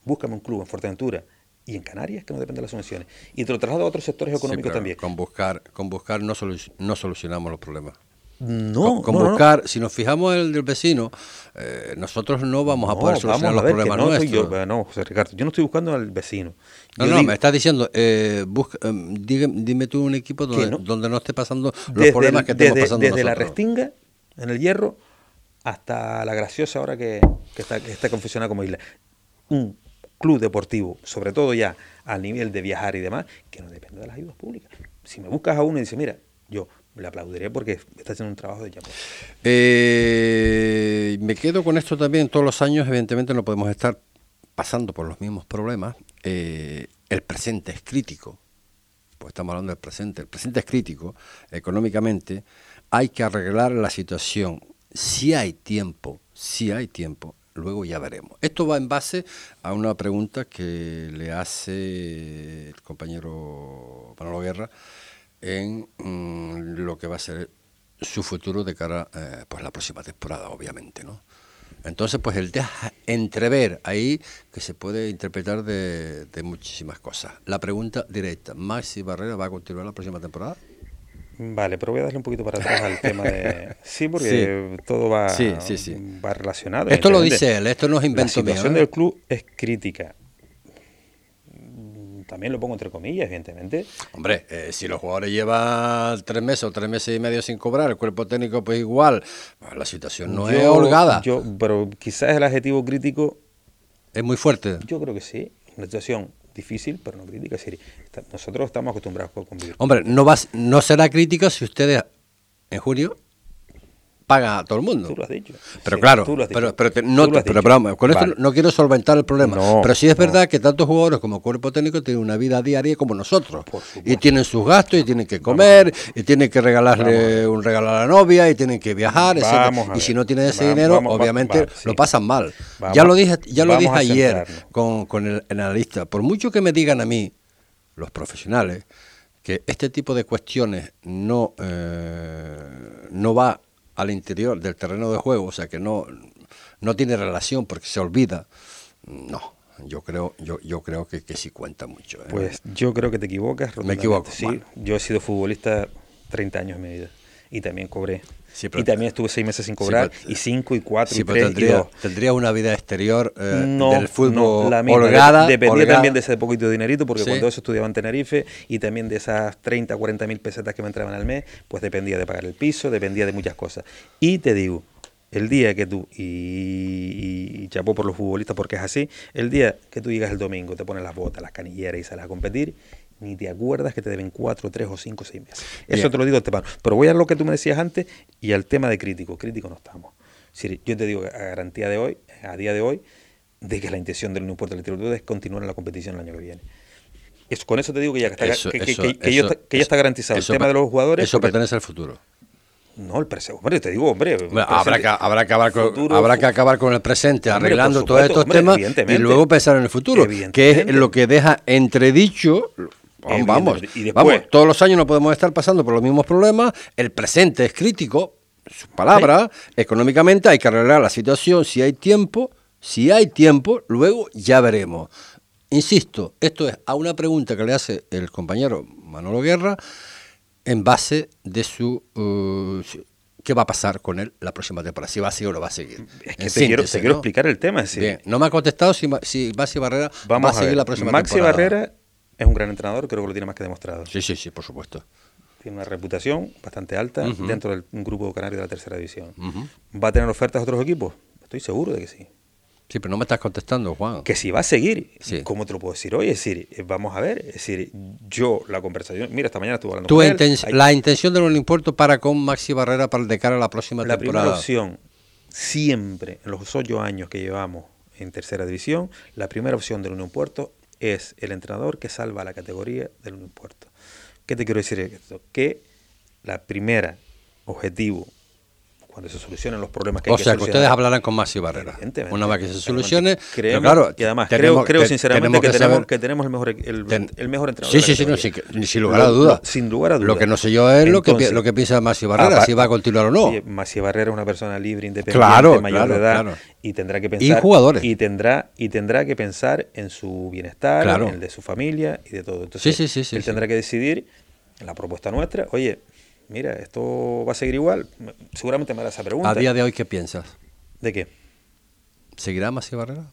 búscame un club en Fuerteventura y en Canarias, que no depende de las subvenciones. Y te lo traslado a otros sectores económicos también. Con buscar, con buscar no, no solucionamos los problemas. No, con, buscar, si nos fijamos en el del vecino, eh, nosotros no vamos a poder solucionar los problemas nuestros. Yo, no, José Ricardo, yo no estoy buscando al vecino. No, no, me estás diciendo, eh, em, dime, tú un equipo donde no, esté pasando los problemas que estamos pasando Desde la Restinga, en el Hierro, hasta la Graciosa ahora que, está, que está confesionada como isla. Un club deportivo, sobre todo ya a nivel de viajar y demás, que no depende de las ayudas públicas. Si me buscas a uno y dices, mira, yo le aplaudiré porque está haciendo un trabajo de llamado. Eh, me quedo con esto también. Todos los años, evidentemente, no podemos estar pasando por los mismos problemas. Eh, el presente es crítico. Pues estamos hablando del presente. El presente es crítico económicamente hay que arreglar la situación. Si hay tiempo, si hay tiempo, luego ya veremos. Esto va en base a una pregunta que le hace el compañero Manolo Guerra en mm, lo que va a ser su futuro de cara eh, pues la próxima temporada, obviamente, ¿no? Entonces, pues él deja entrever ahí que se puede interpretar de, de muchísimas cosas. La pregunta directa, ¿Maxi Barrera va a continuar la próxima temporada? Vale, pero voy a darle un poquito para atrás al tema de... Sí, porque todo va, va relacionado. Esto lo dice él, esto no es invento La situación del club es crítica. Mm, también lo pongo entre comillas, evidentemente. Hombre, eh, si los jugadores llevan tres meses o tres meses y medio sin cobrar, el cuerpo técnico pues igual, la situación no es holgada. Yo, pero quizás el adjetivo crítico... Es muy fuerte. Yo creo que sí. Una situación difícil, pero no crítica. Es nosotros estamos acostumbrados a convivir. Hombre, no, vas, no será crítica si ustedes en junio paga a todo el mundo. Tú lo has dicho. Pero claro, pero, pero, no, pero, con esto no quiero solventar el problema. pero sí es verdad que tantos jugadores como cuerpo técnico tienen una vida diaria como nosotros. Y tienen sus gastos y tienen que comer y tienen que regalarle un regalo a la novia y tienen que viajar. Y si no tienen ese dinero, obviamente lo pasan mal. ya lo dije, ya lo dije ayer con, con el, analista. Por mucho que me digan a mí, los profesionales, que este tipo de cuestiones no, eh, no va al interior del terreno de juego, o sea que no, no tiene relación porque se olvida, no. Yo creo, yo, yo creo que, que sí cuenta mucho. ¿eh? Pues yo creo que te equivocas. Me equivoco. Sí, yo he sido futbolista 30 años en mi vida y también cobré. y también estuve seis meses sin cobrar, y cinco, y cuatro, y tres, tendría, tendría una vida exterior eh, no, del fútbol la holgada, Dependía también de ese poquito de dinerito, porque cuando eso estudiaba en Tenerife, y también de esas 30, 40 mil pesetas que me entraban al mes, pues dependía de pagar el piso, dependía de muchas cosas. Y te digo, el día que tú, y, y, chapó por los futbolistas porque es así, el día que tú llegas el domingo, te pones las botas, las canilleras y sales a competir, ni te acuerdas que te deben cuatro, tres o cinco, seis meses. Eso te lo digo, Estepano. Pero voy a lo que tú me decías antes y al tema de crítico. Crítico no estamos. yo te digo a garantía de hoy, a día de hoy, de que la intención del Puerto de es continuar en la competición el año que viene. con eso te digo que ya está, que, está, garantizado. el tema de los jugadores. Eso pertenece al futuro. No, el presente. Hombre, te digo, hombre. habrá, que, habrá, que acabar con, habrá que acabar con el presente, arreglando todos estos temas y luego pensar en el futuro, que es lo que deja entredicho Vamos, vamos, todos los años no podemos estar pasando por los mismos problemas. El presente es crítico, su palabra, económicamente hay que arreglar la situación si hay tiempo. Si hay tiempo, luego ya veremos. Insisto, esto es a una pregunta que le hace el compañero Manolo Guerra en base de su... Uh, qué va a pasar con él la próxima temporada, si va a seguir o no va a seguir. Es que te, quiero, explicar el tema. no me ha contestado si, si Maxi Barrera va a seguir la próxima Maxi Barrera es un gran entrenador, creo que lo tiene más que demostrado. Sí, sí, sí, por supuesto. Tiene una reputación bastante alta dentro del grupo canario de la tercera división. ¿Va a tener ofertas de otros equipos? Estoy seguro de que sí. Sí, pero no me estás contestando, Juan. Que si va a seguir. ¿Cómo te lo puedo decir hoy? Es decir, eh, vamos a ver. Es decir, yo, la conversación. Mira, esta mañana estuve hablando con él. La intención de los impuestos para con Maxi Barrera para de cara a la próxima temporada. La primera opción, siempre, en los ocho años que llevamos en tercera división, la primera opción del Unión Puerto es el entrenador que salva la categoría del Puerto. ¿Qué te quiero decir esto? Que la primera objetivo cuando se solucionen los problemas que o hay que sea, que ustedes hablarán con Maxi Barrera. Una vez que se solucione. Creemos, claro, y además, creo, creo sinceramente que, tenemos, que tenemos el mejor, el, el mejor entrenador. Sí, sí, sí, no, sin, lugar a duda. sin lugar a duda. Lo que no sé yo es lo, que, lo que piensa Maxi Barrera, si va a continuar o no. Sí, Barrera es una persona libre, independiente, mayor de edad. Y tendrá que pensar. Y jugadores. Y tendrá, y tendrá que pensar en su bienestar, en el de su familia y de todo. Entonces, sí, sí, sí, él tendrá que decidir en la propuesta nuestra, oye, mira, esto va a seguir igual, seguramente me hará esa pregunta. ¿A día de hoy qué piensas? ¿De qué? ¿Seguirá Masía Barrera?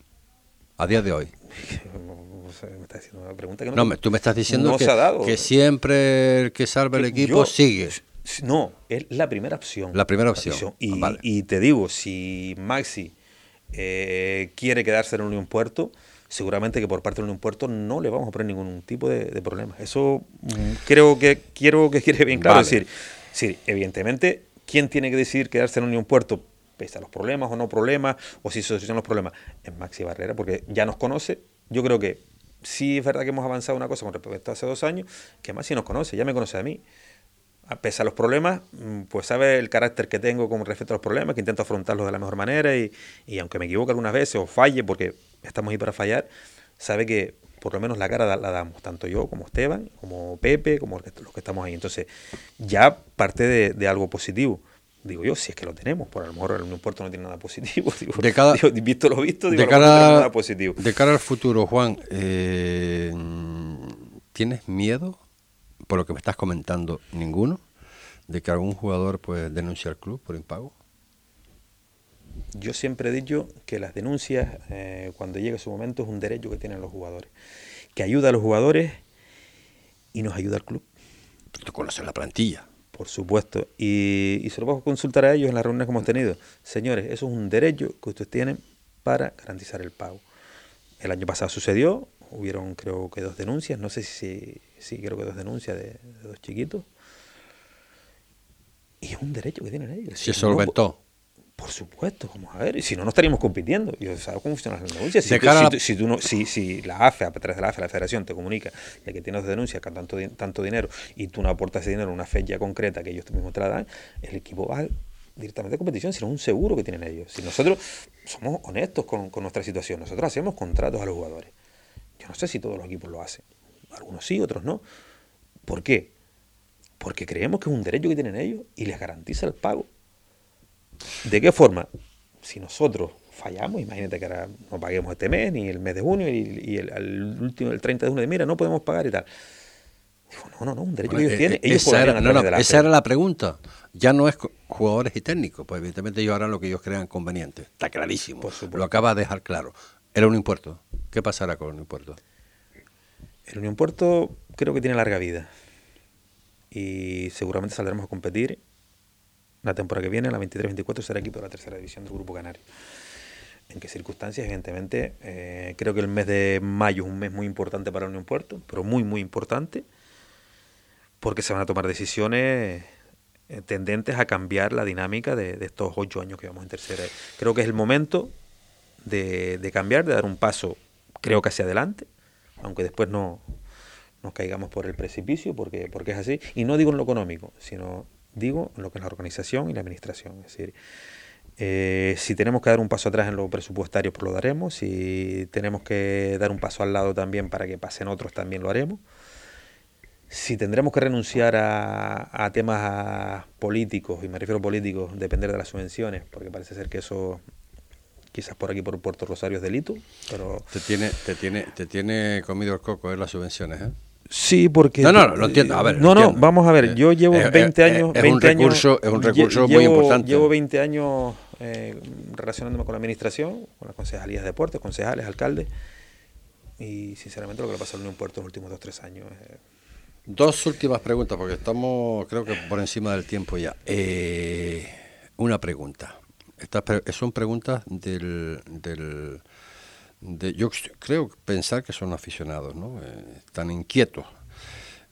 A día de hoy. me estás haciendo una pregunta que no, no tú me estás diciendo que, que, siempre el que salve el equipo sigue. No, es la primera opción. La primera opción. Y, ah, y, te digo, si Maxi eh, quiere quedarse en Unión Puerto, seguramente que por parte de un puerto no le vamos a poner ningún tipo de, problema. Eso mm, creo que quiero que quede bien claro. Es decir, sí, evidentemente, ¿quién tiene que decidir quedarse en Unión Puerto? Pese a los problemas o no problemas, o si se solucionan los problemas, es Maxi Barrera, porque ya nos conoce. Yo creo que sí es verdad que hemos avanzado una cosa con respecto a hace dos años, que Maxi nos conoce, ya me conoce a mí. pese a los problemas, mm, pues sabe el carácter que tengo con respecto a los problemas, que intento afrontarlos de la mejor manera y, y aunque me equivoque algunas veces o falle, porque estamos ahí para fallar, sabe que por lo menos la cara la, damos, tanto yo como Esteban, como Pepe, como los que, estamos ahí. Entonces, ya parte de, algo positivo. Digo yo, si es que lo tenemos, por a lo mejor el Unión Puerto no tiene nada positivo. Digo, de cada, visto lo visto, digo, de cara, no tiene nada positivo. De cara al futuro, Juan, eh, ¿tienes miedo por lo que me estás comentando? ¿Ninguno? ¿De que algún jugador pues denuncie al club por impago? Yo siempre he dicho que las denuncias, eh, cuando llegue su momento, es un derecho que tienen los jugadores. Que ayuda a los jugadores y nos ayuda al club. tú conoces la plantilla. Por supuesto. Y, se lo puedo consultar a ellos en las reuniones que hemos tenido. Señores, eso es un derecho que ustedes tienen para garantizar el pago. El año pasado sucedió, hubieron creo que dos denuncias, no sé si, sí, creo que dos denuncias de, dos chiquitos. Y es un derecho que tienen ellos. Se solventó. Por supuesto, vamos a ver, y si no, no estaríamos compitiendo. Y sabes cómo funcionan las denuncias. Si, tú, no, si, si, la AFE, a través de la AFE, la Federación, te comunica de que tienes denuncias con tanto, tanto dinero y tú no aportas ese dinero en una fecha concreta que ellos mismos te la dan, el equipo va directamente a competición, sino un seguro que tienen ellos. Si nosotros somos honestos con, con nuestra situación, nosotros hacemos contratos a los jugadores. Yo no sé si todos los equipos lo hacen. Algunos sí, otros no. ¿Por qué? Porque creemos que es un derecho que tienen ellos y les garantiza el pago. ¿De qué forma? Si nosotros fallamos, imagínate que ahora no paguemos este mes, ni el mes de junio, y, el, último, el 30 de junio, de mira, no podemos pagar y tal. Digo, no, no, no, un derecho que ellos eh, tienen. Eh, esa era, no, esa era la pregunta. Ya no es jugadores y técnicos, pues evidentemente ellos harán lo que ellos crean conveniente. Está clarísimo. Lo acaba de dejar claro. Era un impuesto. ¿Qué pasará con el impuesto? El Unión Puerto creo que tiene larga vida. Y seguramente saldremos a competir la temporada que viene, la 23-24, será equipo de la tercera división del Grupo Canario. ¿En qué circunstancias? Evidentemente, eh, creo que el mes de mayo es un mes muy importante para Unión Puerto, pero muy, muy importante, porque se van a tomar decisiones eh, tendentes a cambiar la dinámica de, estos ocho años que vamos en tercera. Creo que es el momento de, de, cambiar, de dar un paso, creo que hacia adelante, aunque después no nos caigamos por el precipicio, porque, porque es así. Y no digo en lo económico, sino digo, en lo que es la organización y la administración. Es decir, eh, si tenemos que dar un paso atrás en lo presupuestario, pues lo daremos. Si tenemos que dar un paso al lado también para que pasen otros, también lo haremos. Si tendremos que renunciar a, temas políticos, y me refiero a políticos, depender de las subvenciones, porque parece ser que eso quizás por aquí por Puerto Rosario es delito, pero... Te tiene, te tiene, te tiene comido el coco, ¿eh? las subvenciones, ¿eh? Sí, porque... No, no, lo entiendo. A ver, no, no, vamos a ver. Yo llevo 20 años... Es, un recurso, es un recurso muy importante. Llevo 20 años eh, relacionándome con la administración, con las concejalías de deportes, concejales, alcaldes. Y sinceramente lo que le pasa al Unión Puerto en los últimos 2-3 años... Dos últimas preguntas, porque estamos creo que por encima del tiempo ya. Eh, una pregunta. Estas son preguntas del, del yo creo pensar que son aficionados, ¿no? Eh, están inquietos.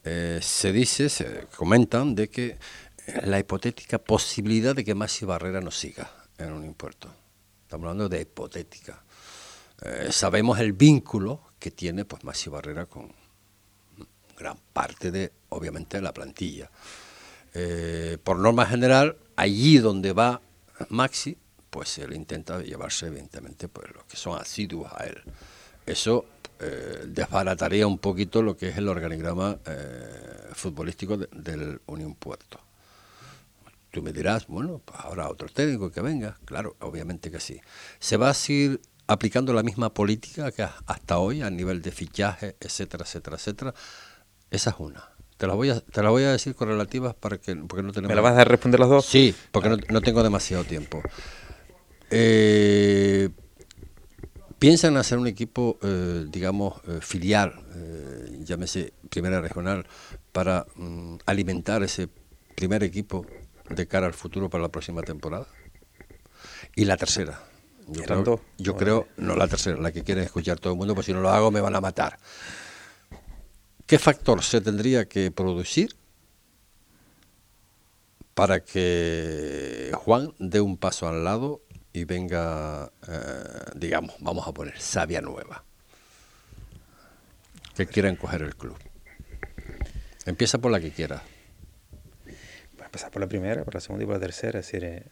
Eh, se dice, se comentan de que la hipotética posibilidad de que Maxi Barrera nos siga en un impuesto. Estamos hablando de hipotética. Eh, sabemos el vínculo que tiene pues Maxi Barrera con gran parte de, obviamente, la plantilla. por norma general, allí donde va Maxi, pues él intenta llevarse evidentemente pues los que son asiduos a él. Eso eh, desbarataría un poquito lo que es el organigrama eh, futbolístico del Unión Puerto. Tú me dirás, bueno, pues ahora otro técnico que venga, claro, obviamente que sí. ¿Se va a seguir aplicando la misma política que hasta hoy a nivel de fichaje, etcétera, etcétera, etcétera? Esa es una. Te las voy a, te la voy a decir correlativas para que, porque no tenemos... ¿Me las vas a responder las dos? Sí, porque no, no tengo demasiado tiempo. Eh, piensan hacer un equipo, eh, digamos, eh, filial, eh, llámese primera regional, para mm, alimentar ese primer equipo de cara al futuro para la próxima temporada. Y la tercera. Yo, creo, yo creo, no la tercera, la que quiere escuchar todo el mundo, pues si no lo hago me van a matar. ¿Qué factor se tendría que producir para que Juan dé un paso al lado y venga, eh, digamos, vamos a poner Sabia Nueva, que quieran coger el club. Empieza por la que quiera. empezar por la primera, por la segunda y por la tercera. Es decir, eh,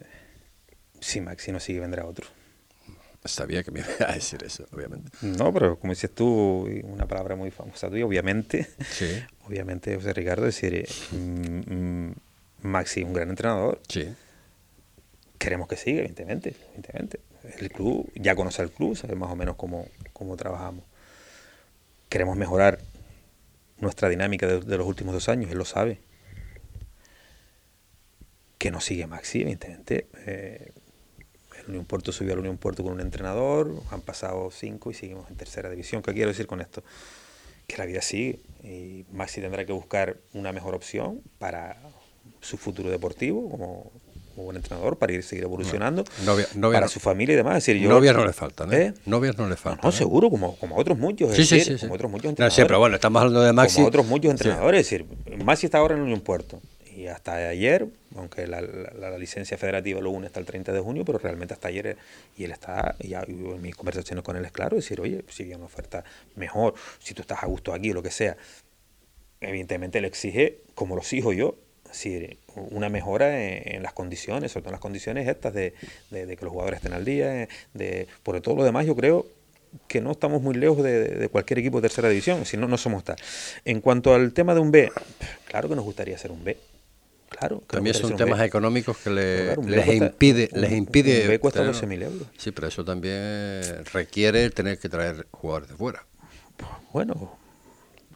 si Maxi no sigue, vendrá otro. Sabía que me iba a decir eso, obviamente. No, pero como dices tú, una palabra muy famosa tuya, obviamente. Sí. Obviamente, José Ricardo, decir, eh, mm, mm, Maxi es un gran entrenador. Sí. Queremos que siga, evidentemente, evidentemente. El club, ya conoce el club, sabe más o menos cómo, cómo trabajamos. Queremos mejorar nuestra dinámica de, los últimos dos años, él lo sabe. Que no sigue Maxi, evidentemente. Eh, el Unión Puerto subió al Unión Puerto con un entrenador, han pasado cinco y seguimos en tercera división. ¿Qué quiero decir con esto? Que la vida sigue y Maxi tendrá que buscar una mejor opción para su futuro deportivo como, buen entrenador para ir seguir evolucionando para su familia y demás. decir, yo, novias no le faltan, ¿eh? ¿eh? Novias no le faltan. No, seguro, como, como otros muchos. Sí, sí, sí, como otros muchos entrenadores. siempre, bueno, estamos hablando de Maxi. Como otros muchos entrenadores. Es decir, Maxi está ahora en Unión Puerto. Y hasta ayer, aunque la, licencia federativa lo une hasta el 30 de junio, pero realmente hasta ayer, y él está, y ya en mis conversaciones con él es claro, decir, oye, si hay una oferta mejor, si tú estás a gusto aquí o lo que sea, evidentemente le exige, como lo exijo yo, decir, una mejora en, las condiciones, sobre todo en las condiciones estas de, que los jugadores estén al día, de, por todo lo demás yo creo que no estamos muy lejos de, cualquier equipo de tercera división, si no, no somos tal. En cuanto al tema de un B, claro que nos gustaría ser un B. Claro, También son temas económicos que les, impide, les impide... Un B cuesta 12.000 euros. Sí, pero eso también requiere tener que traer jugadores de fuera. Bueno...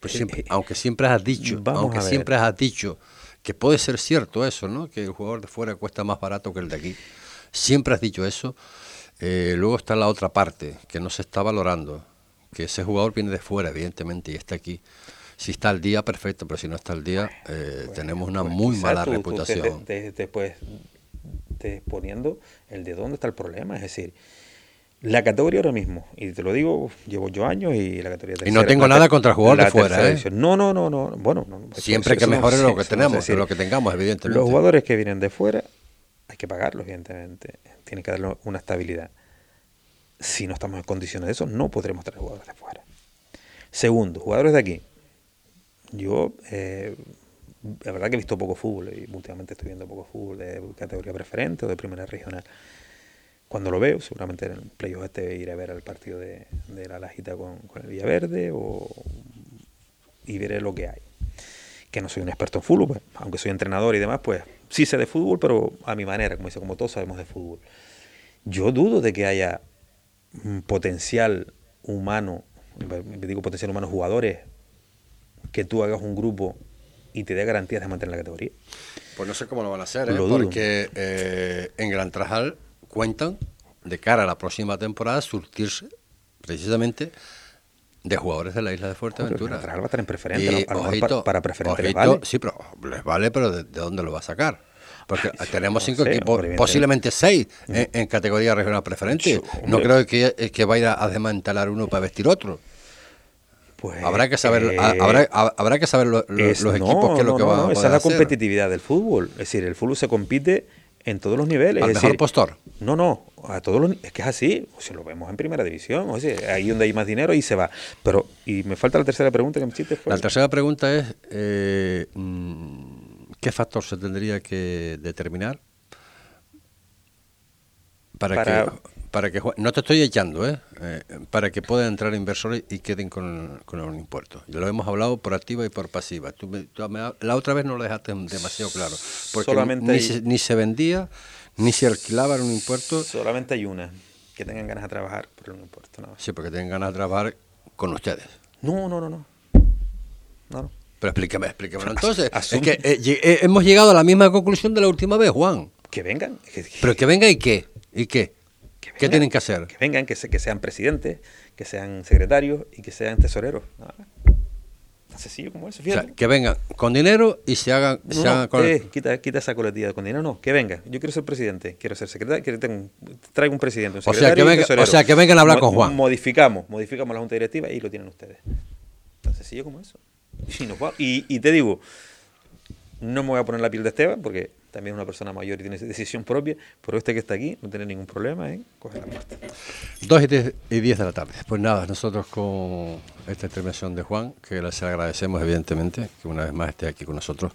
Pues siempre, aunque siempre has dicho, aunque siempre has dicho que puede ser cierto eso, ¿no? Que el jugador de fuera cuesta más barato que el de aquí. Siempre has dicho eso. Eh, luego está la otra parte, que no se está valorando, que ese jugador viene de fuera, evidentemente, y está aquí. Si está al día, perfecto, pero si no está al día, eh, tenemos una pues muy mala reputación. después te, exponiendo el de dónde está el problema, es decir, la categoría ahora mismo, y te lo digo, llevo yo años y la categoría Y no tengo nada contra el jugador de fuera, ¿eh? No, no, no, no. Bueno, siempre que mejore lo que tenemos, lo que tengamos, evidentemente. Los jugadores que vienen de fuera hay que pagarlos, evidentemente. Tienen que darle una estabilidad. Si no estamos en condiciones de eso, no podremos traer jugadores de fuera. Segundo, jugadores de aquí. Yo, eh, la verdad que he visto poco fútbol y últimamente estoy viendo poco fútbol de categoría preferente o de primera regional cuando lo veo, seguramente en el playoff este iré a ver el partido de, la Lajita con, con, el Villaverde o, y veré lo que hay. Que no soy un experto en fútbol, pues, aunque soy entrenador y demás, pues sí sé de fútbol, pero a mi manera, como dice, como todos sabemos de fútbol. Yo dudo de que haya un potencial humano, digo potencial humano, jugadores, que tú hagas un grupo y te dé garantías de mantener la categoría. Pues no sé cómo lo van a hacer, ¿eh? porque eh, en Gran Trajal cuentan de cara a la próxima temporada surtirse precisamente de jugadores de la isla de Fuerteventura. va a estar en preferente, para, preferente vale. Sí, pero les vale, pero ¿de, dónde lo va a sacar? Porque tenemos cinco equipos, posiblemente seis en, categoría regional preferente. no creo que, que vaya a desmantelar uno para vestir otro. Pues, habrá que saber, eh, habrá, habrá, que saber los equipos qué es lo que va, a Esa es la competitividad del fútbol. Es decir, el fútbol se compite en todos los niveles. ¿Al mejor postor? No, no, a todos los, es que es así, o si lo vemos en primera división, o sea, ahí donde hay más dinero y se va. Pero, y me falta la tercera pregunta que me hiciste. La tercera pregunta es, eh, mm, ¿qué factor se tendría que determinar para, que para que no te estoy echando, ¿eh? ¿eh? para que puedan entrar inversores y queden con, con un impuesto. Ya lo hemos hablado por activa y por pasiva. Tú la otra vez no lo dejaste demasiado claro, porque ni, se, ni, se, vendía ni se alquilaba un impuesto. Solamente hay una, que tengan ganas de trabajar por un impuesto. Sí, porque tengan ganas de trabajar con ustedes. No, no, no, no. no. Pero explícame, explícame. Entonces, es que eh, eh, hemos llegado a la misma conclusión de la última vez, Juan. Que vengan. Pero que vengan y qué, y qué. ¿Qué tienen que hacer? Que vengan, que, que sean presidentes, que sean secretarios y que sean tesoreros. Tan sencillo como eso. que vengan con dinero y se hagan, con eh, quita, esa coletilla con dinero. No, que vengan. Yo quiero ser presidente, quiero ser secretario, traigo un presidente, un secretario o sea, que vengan a hablar con Juan. Modificamos, modificamos la junta directiva y lo tienen ustedes. Tan sencillo como eso. Y, y te digo, no me voy a poner la piel de Esteban porque también una persona mayor y tiene decisión propia, pero este que está aquí no tiene ningún problema en coger la puerta. 2 y 10 de la tarde. Pues nada, nosotros con esta intervención de Juan, que les agradecemos evidentemente que una vez más esté aquí con nosotros,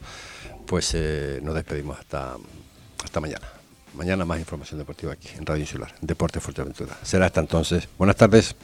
pues eh, nos despedimos hasta, hasta mañana. Mañana más información deportiva aquí en Radio Insular, Deporte Fuerteventura. Será hasta entonces. Buenas tardes.